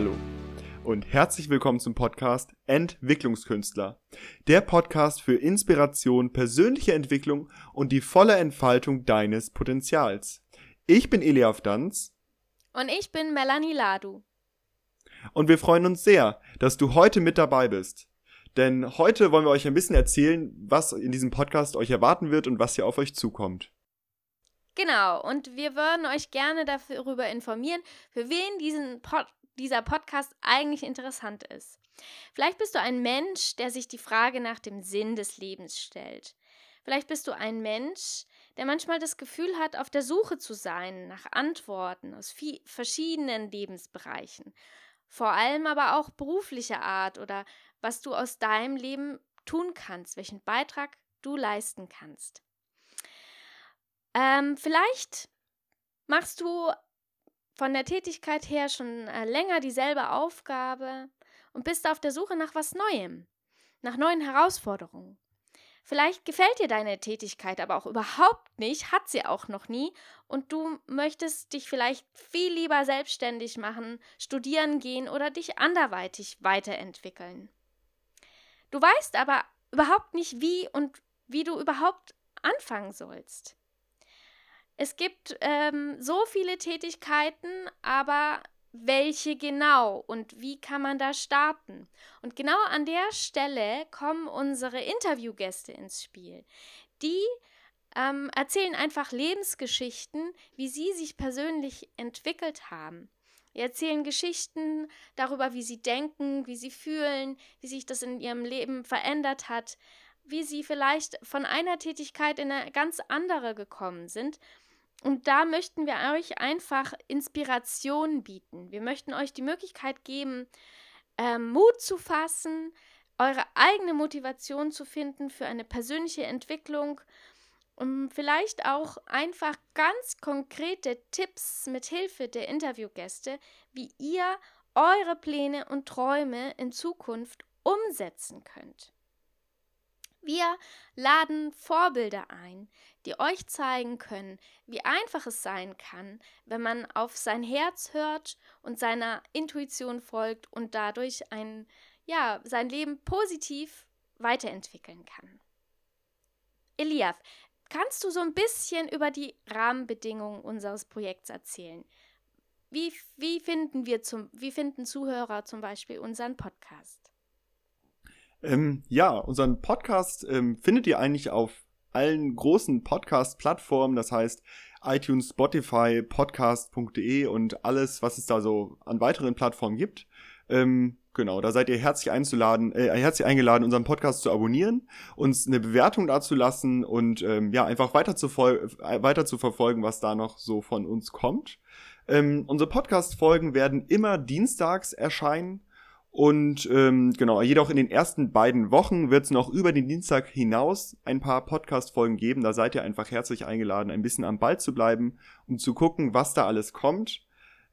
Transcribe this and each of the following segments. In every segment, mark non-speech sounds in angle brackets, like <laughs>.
Hallo und herzlich willkommen zum Podcast Entwicklungskünstler. Der Podcast für Inspiration, persönliche Entwicklung und die volle Entfaltung deines Potenzials. Ich bin Eliaf Danz. Und ich bin Melanie Ladu. Und wir freuen uns sehr, dass du heute mit dabei bist. Denn heute wollen wir euch ein bisschen erzählen, was in diesem Podcast euch erwarten wird und was hier auf euch zukommt. Genau, und wir würden euch gerne darüber informieren, für wen diesen Pod dieser Podcast eigentlich interessant ist. Vielleicht bist du ein Mensch, der sich die Frage nach dem Sinn des Lebens stellt. Vielleicht bist du ein Mensch, der manchmal das Gefühl hat, auf der Suche zu sein nach Antworten aus verschiedenen Lebensbereichen. Vor allem aber auch beruflicher Art oder was du aus deinem Leben tun kannst, welchen Beitrag du leisten kannst. Ähm, vielleicht machst du von der Tätigkeit her schon äh, länger dieselbe Aufgabe und bist auf der Suche nach was Neuem, nach neuen Herausforderungen. Vielleicht gefällt dir deine Tätigkeit aber auch überhaupt nicht, hat sie auch noch nie und du möchtest dich vielleicht viel lieber selbstständig machen, studieren gehen oder dich anderweitig weiterentwickeln. Du weißt aber überhaupt nicht, wie und wie du überhaupt anfangen sollst. Es gibt ähm, so viele Tätigkeiten, aber welche genau und wie kann man da starten? Und genau an der Stelle kommen unsere Interviewgäste ins Spiel. Die ähm, erzählen einfach Lebensgeschichten, wie sie sich persönlich entwickelt haben. Sie erzählen Geschichten darüber, wie sie denken, wie sie fühlen, wie sich das in ihrem Leben verändert hat, wie sie vielleicht von einer Tätigkeit in eine ganz andere gekommen sind. Und da möchten wir euch einfach Inspiration bieten. Wir möchten euch die Möglichkeit geben, äh, Mut zu fassen, eure eigene Motivation zu finden für eine persönliche Entwicklung um vielleicht auch einfach ganz konkrete Tipps mit Hilfe der Interviewgäste, wie ihr eure Pläne und Träume in Zukunft umsetzen könnt. Wir laden Vorbilder ein, die euch zeigen können, wie einfach es sein kann, wenn man auf sein Herz hört und seiner Intuition folgt und dadurch ein, ja, sein Leben positiv weiterentwickeln kann. Eliaf, Kannst du so ein bisschen über die Rahmenbedingungen unseres Projekts erzählen? Wie, wie, finden wir zum, wie finden Zuhörer zum Beispiel unseren Podcast? Ähm, ja, unseren Podcast ähm, findet ihr eigentlich auf allen großen Podcast-Plattformen, das heißt iTunes, Spotify, podcast.de und alles, was es da so an weiteren Plattformen gibt. Ähm, Genau, da seid ihr herzlich einzuladen, äh, herzlich eingeladen, unseren Podcast zu abonnieren, uns eine Bewertung dazulassen und ähm, ja, einfach weiter zu, äh, weiter zu verfolgen, was da noch so von uns kommt. Ähm, unsere Podcast-Folgen werden immer dienstags erscheinen. Und ähm, genau, jedoch in den ersten beiden Wochen wird es noch über den Dienstag hinaus ein paar Podcast-Folgen geben. Da seid ihr einfach herzlich eingeladen, ein bisschen am Ball zu bleiben, um zu gucken, was da alles kommt.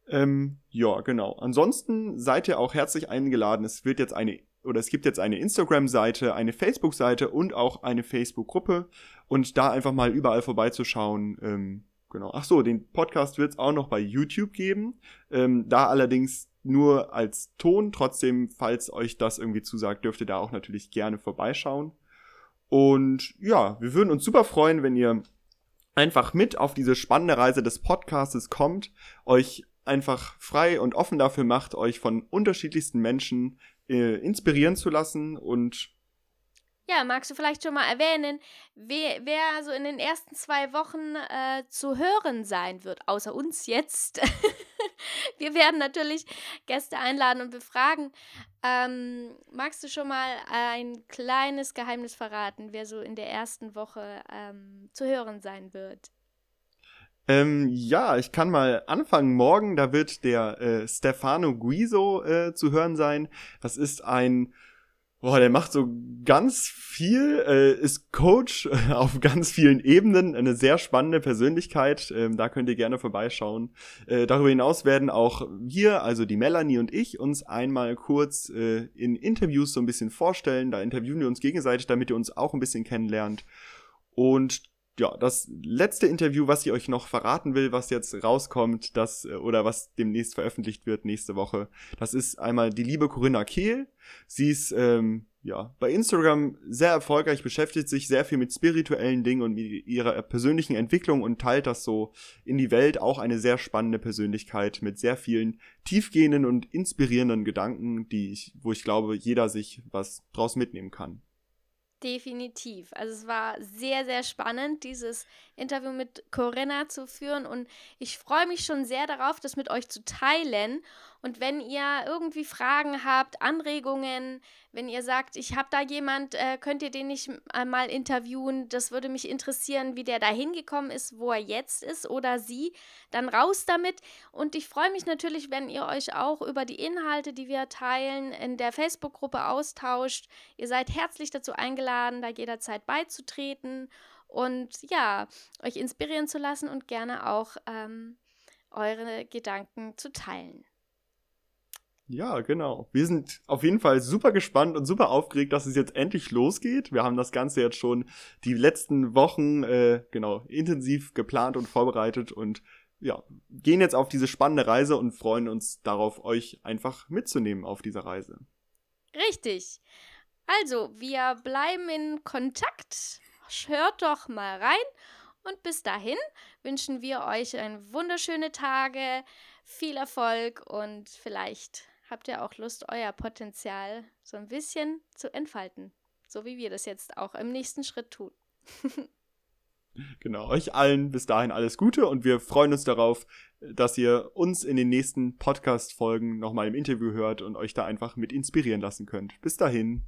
Ähm, ja, genau. Ansonsten seid ihr auch herzlich eingeladen. Es wird jetzt eine oder es gibt jetzt eine Instagram-Seite, eine Facebook-Seite und auch eine Facebook-Gruppe und da einfach mal überall vorbeizuschauen. Ähm, genau. Ach so, den Podcast wird es auch noch bei YouTube geben. Ähm, da allerdings nur als Ton. Trotzdem, falls euch das irgendwie zusagt, dürft ihr da auch natürlich gerne vorbeischauen. Und ja, wir würden uns super freuen, wenn ihr einfach mit auf diese spannende Reise des Podcastes kommt, euch einfach frei und offen dafür macht, euch von unterschiedlichsten Menschen äh, inspirieren zu lassen und ja, magst du vielleicht schon mal erwähnen, wer, wer so in den ersten zwei Wochen äh, zu hören sein wird, außer uns jetzt? <laughs> Wir werden natürlich Gäste einladen und befragen. Ähm, magst du schon mal ein kleines Geheimnis verraten, wer so in der ersten Woche ähm, zu hören sein wird? Ähm, ja, ich kann mal anfangen. Morgen, da wird der äh, Stefano Guiso äh, zu hören sein. Das ist ein, boah, der macht so ganz viel, äh, ist Coach äh, auf ganz vielen Ebenen, eine sehr spannende Persönlichkeit. Ähm, da könnt ihr gerne vorbeischauen. Äh, darüber hinaus werden auch wir, also die Melanie und ich, uns einmal kurz äh, in Interviews so ein bisschen vorstellen. Da interviewen wir uns gegenseitig, damit ihr uns auch ein bisschen kennenlernt. Und ja, das letzte Interview, was ich euch noch verraten will, was jetzt rauskommt, das äh, oder was demnächst veröffentlicht wird nächste Woche, das ist einmal die liebe Corinna Kehl. Sie ist ähm, ja bei Instagram sehr erfolgreich, beschäftigt sich sehr viel mit spirituellen Dingen und mit ihrer persönlichen Entwicklung und teilt das so in die Welt. Auch eine sehr spannende Persönlichkeit mit sehr vielen tiefgehenden und inspirierenden Gedanken, die ich, wo ich glaube, jeder sich was draus mitnehmen kann. Definitiv. Also es war sehr, sehr spannend, dieses Interview mit Corinna zu führen und ich freue mich schon sehr darauf, das mit euch zu teilen. Und wenn ihr irgendwie Fragen habt, Anregungen, wenn ihr sagt, ich habe da jemand, äh, könnt ihr den nicht mal interviewen? Das würde mich interessieren, wie der da hingekommen ist, wo er jetzt ist oder sie. Dann raus damit. Und ich freue mich natürlich, wenn ihr euch auch über die Inhalte, die wir teilen, in der Facebook-Gruppe austauscht. Ihr seid herzlich dazu eingeladen, da jederzeit beizutreten und ja, euch inspirieren zu lassen und gerne auch ähm, eure Gedanken zu teilen. Ja, genau. Wir sind auf jeden Fall super gespannt und super aufgeregt, dass es jetzt endlich losgeht. Wir haben das Ganze jetzt schon die letzten Wochen äh, genau intensiv geplant und vorbereitet und ja, gehen jetzt auf diese spannende Reise und freuen uns darauf, euch einfach mitzunehmen auf dieser Reise. Richtig. Also, wir bleiben in Kontakt. Hört doch mal rein. Und bis dahin wünschen wir euch ein wunderschöne Tage, viel Erfolg und vielleicht habt ihr auch Lust, euer Potenzial so ein bisschen zu entfalten. So wie wir das jetzt auch im nächsten Schritt tun. <laughs> genau, euch allen bis dahin alles Gute und wir freuen uns darauf, dass ihr uns in den nächsten Podcast-Folgen nochmal im Interview hört und euch da einfach mit inspirieren lassen könnt. Bis dahin.